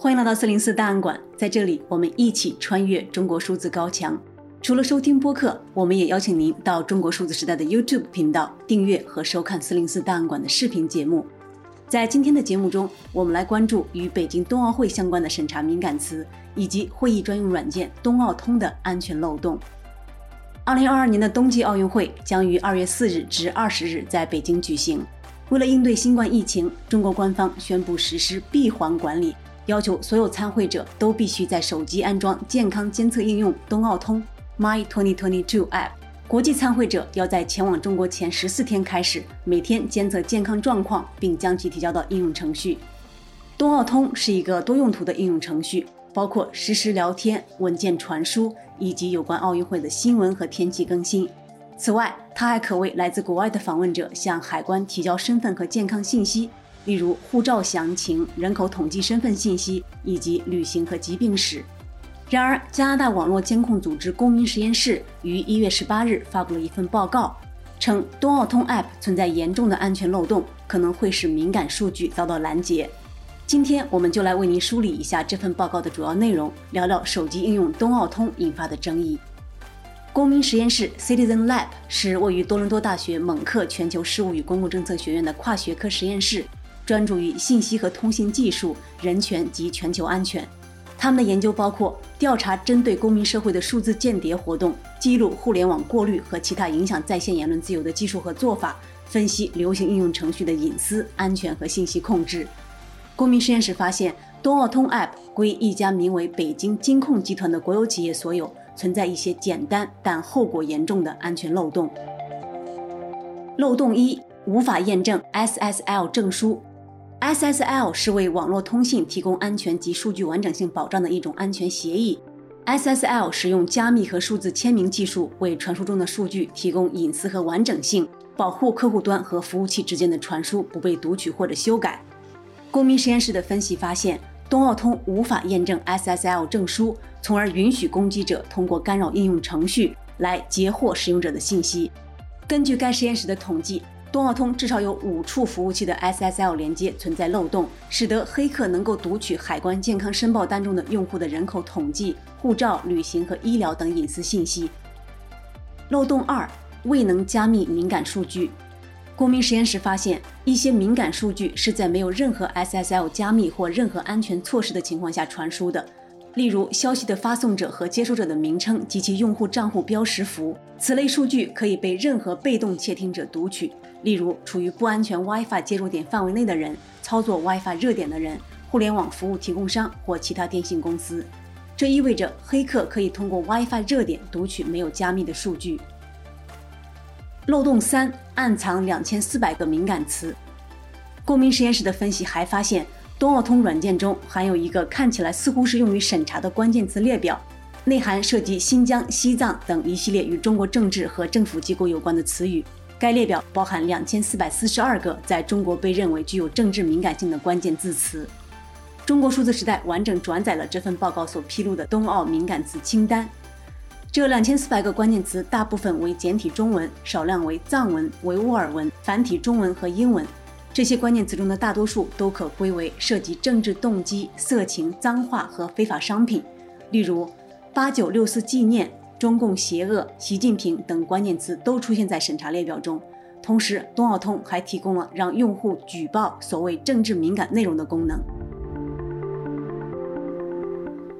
欢迎来到四零四档案馆，在这里我们一起穿越中国数字高墙。除了收听播客，我们也邀请您到中国数字时代的 YouTube 频道订阅和收看四零四档案馆的视频节目。在今天的节目中，我们来关注与北京冬奥会相关的审查敏感词，以及会议专用软件冬奥通的安全漏洞。二零二二年的冬季奥运会将于二月四日至二十日在北京举行。为了应对新冠疫情，中国官方宣布实施闭环管理，要求所有参会者都必须在手机安装健康监测应用“冬奥通 ”My 2022 App。国际参会者要在前往中国前十四天开始，每天监测健康状况，并将其提交到应用程序。冬奥通是一个多用途的应用程序，包括实时聊天、文件传输以及有关奥运会的新闻和天气更新。此外，它还可为来自国外的访问者向海关提交身份和健康信息，例如护照详情、人口统计身份信息以及旅行和疾病史。然而，加拿大网络监控组织公民实验室于一月十八日发布了一份报告，称冬奥通 App 存在严重的安全漏洞，可能会使敏感数据遭到拦截。今天，我们就来为您梳理一下这份报告的主要内容，聊聊手机应用冬奥通引发的争议。公民实验室 Citizen Lab 是位于多伦多大学蒙克全球事务与公共政策学院的跨学科实验室，专注于信息和通信技术、人权及全球安全。他们的研究包括调查针对公民社会的数字间谍活动，记录互联网过滤和其他影响在线言论自由的技术和做法，分析流行应用程序的隐私、安全和信息控制。公民实验室发现，冬奥通 App 归一家名为北京金控集团的国有企业所有。存在一些简单但后果严重的安全漏洞。漏洞一：无法验证 SSL 证书。SSL 是为网络通信提供安全及数据完整性保障的一种安全协议。SSL 使用加密和数字签名技术，为传输中的数据提供隐私和完整性，保护客户端和服务器之间的传输不被读取或者修改。公民实验室的分析发现，冬奥通无法验证 SSL 证书，从而允许攻击者通过干扰应用程序来截获使用者的信息。根据该实验室的统计，冬奥通至少有五处服务器的 SSL 连接存在漏洞，使得黑客能够读取海关健康申报单中的用户的人口统计、护照、旅行和医疗等隐私信息。漏洞二：未能加密敏感数据。公民实验室发现，一些敏感数据是在没有任何 SSL 加密或任何安全措施的情况下传输的。例如，消息的发送者和接收者的名称及其用户账户标识符，此类数据可以被任何被动窃听者读取。例如，处于不安全 WiFi 接入点范围内的人、操作 WiFi 热点的人、互联网服务提供商或其他电信公司。这意味着黑客可以通过 WiFi 热点读取没有加密的数据。漏洞三：暗藏两千四百个敏感词。公民实验室的分析还发现，冬奥通软件中含有一个看起来似乎是用于审查的关键词列表，内含涉及新疆、西藏等一系列与中国政治和政府机构有关的词语。该列表包含两千四百四十二个在中国被认为具有政治敏感性的关键字词。中国数字时代完整转载了这份报告所披露的冬奥敏感词清单。这两千四百个关键词大部分为简体中文，少量为藏文、维吾尔文、繁体中文和英文。这些关键词中的大多数都可归为涉及政治动机、色情、脏话和非法商品。例如，“八九六四纪念”、“中共邪恶”、“习近平”等关键词都出现在审查列表中。同时，冬奥通还提供了让用户举报所谓政治敏感内容的功能。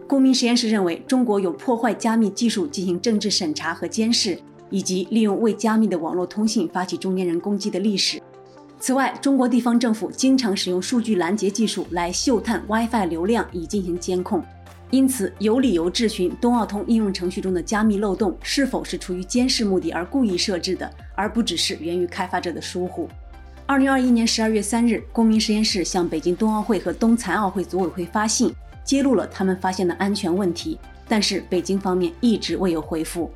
公民实验室认为，中国有破坏加密技术进行政治审查和监视，以及利用未加密的网络通信发起中间人攻击的历史。此外，中国地方政府经常使用数据拦截技术来嗅探 WiFi 流量以进行监控，因此有理由质询冬奥通应用程序中的加密漏洞是否是出于监视目的而故意设置的，而不只是源于开发者的疏忽。二零二一年十二月三日，公民实验室向北京冬奥会和冬残奥会组委会发信。揭露了他们发现的安全问题，但是北京方面一直未有回复。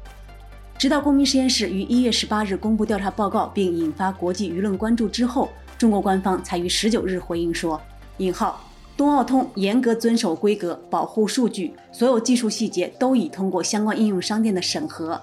直到公民实验室于一月十八日公布调查报告并引发国际舆论关注之后，中国官方才于十九日回应说：“引号冬奥通严格遵守规格，保护数据，所有技术细节都已通过相关应用商店的审核。”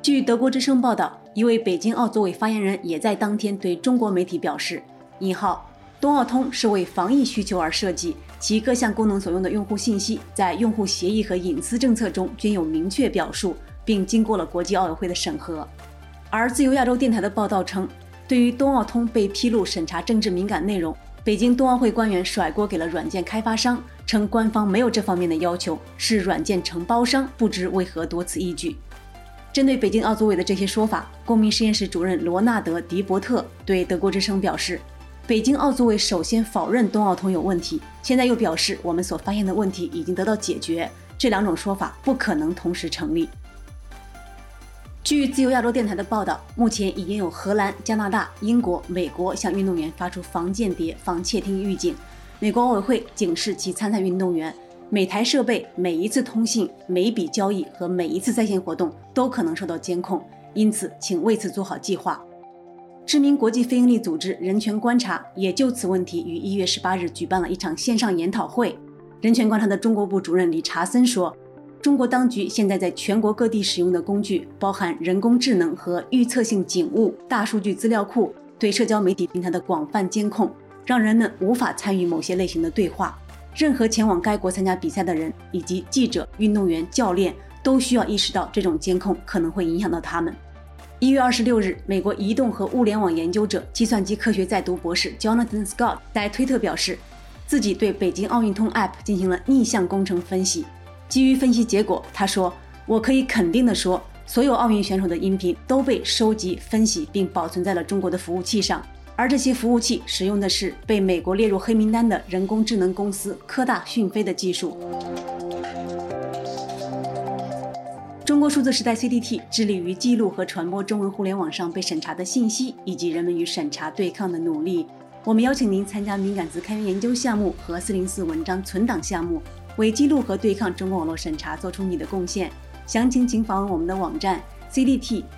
据德国之声报道，一位北京奥组委发言人也在当天对中国媒体表示：“引号。”冬奥通是为防疫需求而设计，其各项功能所用的用户信息在用户协议和隐私政策中均有明确表述，并经过了国际奥委会的审核。而自由亚洲电台的报道称，对于冬奥通被披露审查政治敏感内容，北京冬奥会官员甩锅给了软件开发商，称官方没有这方面的要求，是软件承包商不知为何多此一举。针对北京奥组委的这些说法，公民实验室主任罗纳德·迪伯特对德国之声表示。北京奥组委首先否认冬奥通有问题，现在又表示我们所发现的问题已经得到解决，这两种说法不可能同时成立。据自由亚洲电台的报道，目前已经有荷兰、加拿大、英国、美国向运动员发出防间谍、防窃听预警。美国奥委会警示其参赛运动员，每台设备、每一次通信、每笔交易和每一次在线活动都可能受到监控，因此请为此做好计划。知名国际非营利组织人权观察也就此问题于一月十八日举办了一场线上研讨会。人权观察的中国部主任理查森说：“中国当局现在在全国各地使用的工具，包含人工智能和预测性警务、大数据资料库，对社交媒体平台的广泛监控，让人们无法参与某些类型的对话。任何前往该国参加比赛的人，以及记者、运动员、教练，都需要意识到这种监控可能会影响到他们。”一月二十六日，美国移动和物联网研究者、计算机科学在读博士 Jonathan Scott 在推特表示，自己对北京奥运通 App 进行了逆向工程分析。基于分析结果，他说：“我可以肯定地说，所有奥运选手的音频都被收集、分析并保存在了中国的服务器上，而这些服务器使用的是被美国列入黑名单的人工智能公司科大讯飞的技术。”中国数字时代 CDT 致力于记录和传播中文互联网上被审查的信息，以及人们与审查对抗的努力。我们邀请您参加敏感词开源研究项目和404文章存档项目，为记录和对抗中国网络审查做出你的贡献。详情请访问我们的网站 cdt.media。